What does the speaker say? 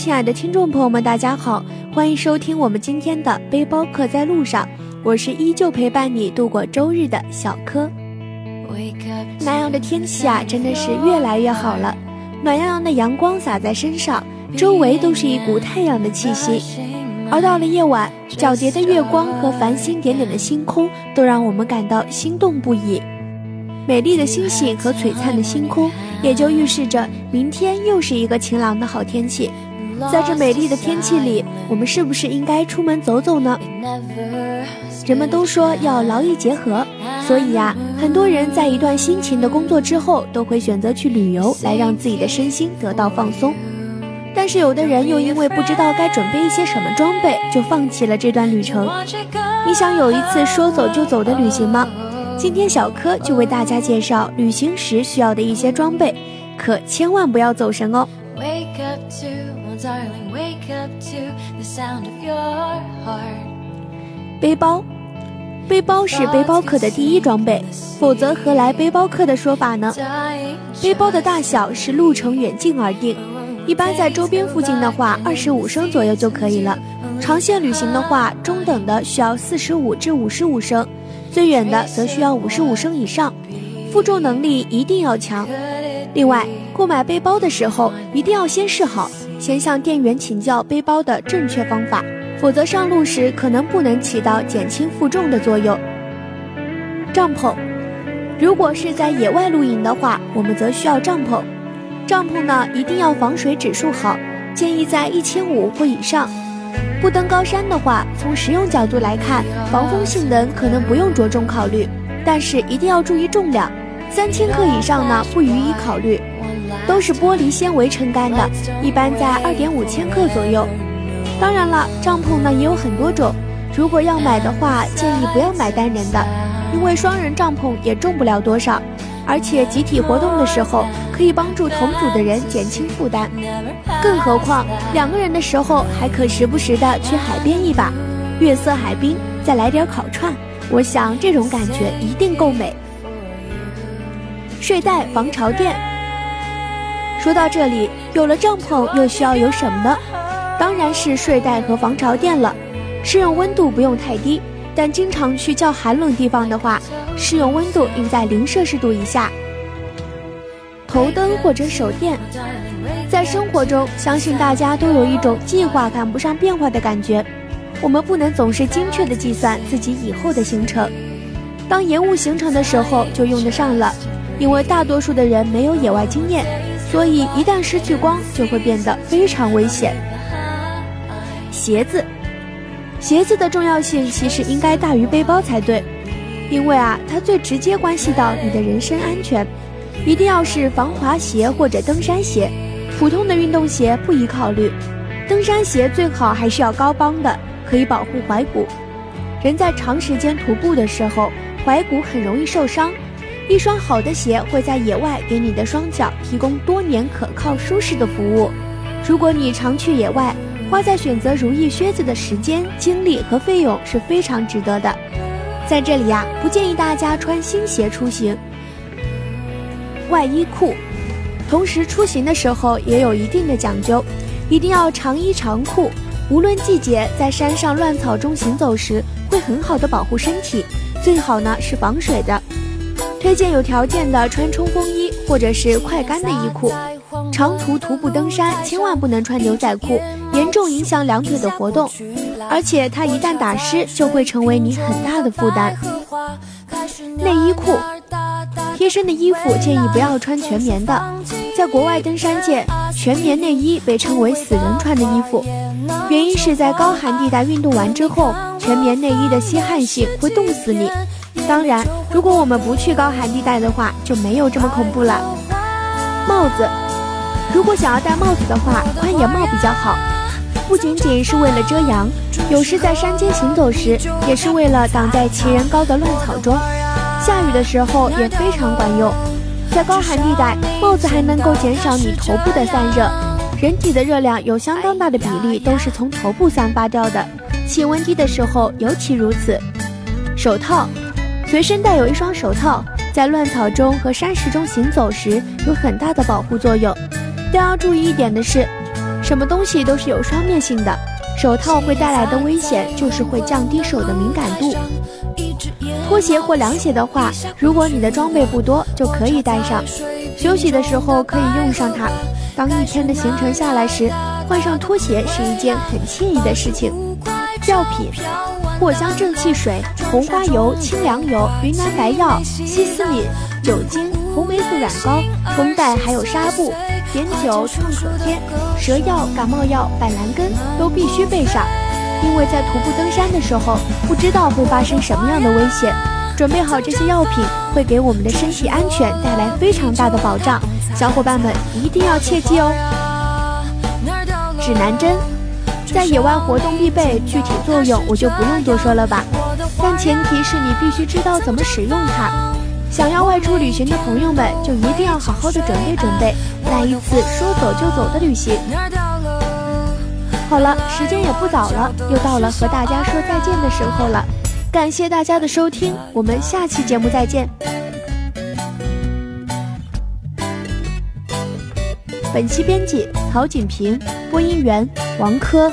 亲爱的听众朋友们，大家好，欢迎收听我们今天的背包客在路上，我是依旧陪伴你度过周日的小柯。南阳的天气啊，真的是越来越好了，暖洋洋的阳光洒在身上，周围都是一股太阳的气息。而到了夜晚，皎洁的月光和繁星点点的星空，都让我们感到心动不已。美丽的星星和璀璨的星空，也就预示着明天又是一个晴朗的好天气。在这美丽的天气里，我们是不是应该出门走走呢？人们都说要劳逸结合，所以呀，很多人在一段辛勤的工作之后，都会选择去旅游，来让自己的身心得到放松。但是有的人又因为不知道该准备一些什么装备，就放弃了这段旅程。你想有一次说走就走的旅行吗？今天小柯就为大家介绍旅行时需要的一些装备，可千万不要走神哦。背包，背包是背包客的第一装备，否则何来背包客的说法呢？背包的大小是路程远近而定，一般在周边附近的话，二十五升左右就可以了；长线旅行的话，中等的需要四十五至五十五升。最远的则需要五十五升以上，负重能力一定要强。另外，购买背包的时候一定要先试好，先向店员请教背包的正确方法，否则上路时可能不能起到减轻负重的作用。帐篷，如果是在野外露营的话，我们则需要帐篷。帐篷呢，一定要防水指数好，建议在一千五或以上。不登高山的话，从实用角度来看，防风性能可能不用着重考虑，但是一定要注意重量，三千克以上呢不予以考虑。都是玻璃纤维撑杆的，一般在二点五千克左右。当然了，帐篷呢也有很多种，如果要买的话，建议不要买单人的，因为双人帐篷也重不了多少。而且集体活动的时候，可以帮助同组的人减轻负担。更何况两个人的时候，还可时不时的去海边一把，月色海滨，再来点烤串，我想这种感觉一定够美。睡袋、防潮垫。说到这里，有了帐篷，又需要有什么呢？当然是睡袋和防潮垫了。适用温度不用太低。但经常去较寒冷地方的话，适用温度应在零摄氏度以下。头灯或者手电，在生活中，相信大家都有一种计划赶不上变化的感觉。我们不能总是精确的计算自己以后的行程，当延误行程的时候就用得上了。因为大多数的人没有野外经验，所以一旦失去光，就会变得非常危险。鞋子。鞋子的重要性其实应该大于背包才对，因为啊，它最直接关系到你的人身安全，一定要是防滑鞋或者登山鞋，普通的运动鞋不宜考虑。登山鞋最好还是要高帮的，可以保护踝骨。人在长时间徒步的时候，踝骨很容易受伤，一双好的鞋会在野外给你的双脚提供多年可靠舒适的服务。如果你常去野外，花在选择如意靴子的时间、精力和费用是非常值得的。在这里呀，不建议大家穿新鞋出行。外衣裤，同时出行的时候也有一定的讲究，一定要长衣长裤。无论季节，在山上乱草中行走时，会很好的保护身体。最好呢是防水的，推荐有条件的穿冲锋衣或者是快干的衣裤。长途徒步登山，千万不能穿牛仔裤，严重影响两腿的活动，而且它一旦打湿，就会成为你很大的负担。内衣裤，贴身的衣服建议不要穿全棉的，在国外登山界，全棉内衣被称为“死人穿”的衣服，原因是在高寒地带运动完之后，全棉内衣的吸汗性会冻死你。当然，如果我们不去高寒地带的话，就没有这么恐怖了。帽子。如果想要戴帽子的话，宽檐帽比较好，不仅仅是为了遮阳，有时在山间行走时，也是为了挡在齐人高的乱草中。下雨的时候也非常管用。在高寒地带，帽子还能够减少你头部的散热。人体的热量有相当大的比例都是从头部散发掉的，气温低的时候尤其如此。手套，随身带有一双手套，在乱草中和山石中行走时有很大的保护作用。但要注意一点的是，什么东西都是有双面性的，手套会带来的危险就是会降低手的敏感度。拖鞋或凉鞋的话，如果你的装备不多，就可以带上，休息的时候可以用上它。当一天的行程下来时，换上拖鞋是一件很惬意的事情。药品：藿香正气水、红花油、清凉油、云南白药、西斯敏、酒精、红霉素软膏、绷带，还有纱布、碘酒、创可贴、蛇药、感冒药、板蓝根都必须备上。因为在徒步登山的时候，不知道会发生什么样的危险，准备好这些药品会给我们的身体安全带来非常大的保障。小伙伴们一定要切记哦。指南针在野外活动必备，具体作用我就不用多说了吧。但前提是你必须知道怎么使用它。想要外出旅行的朋友们，就一定要好好的准备准备，来一次说走就走的旅行。好了，时间也不早了，又到了和大家说再见的时候了。感谢大家的收听，我们下期节目再见。本期编辑曹锦平，播音员王珂。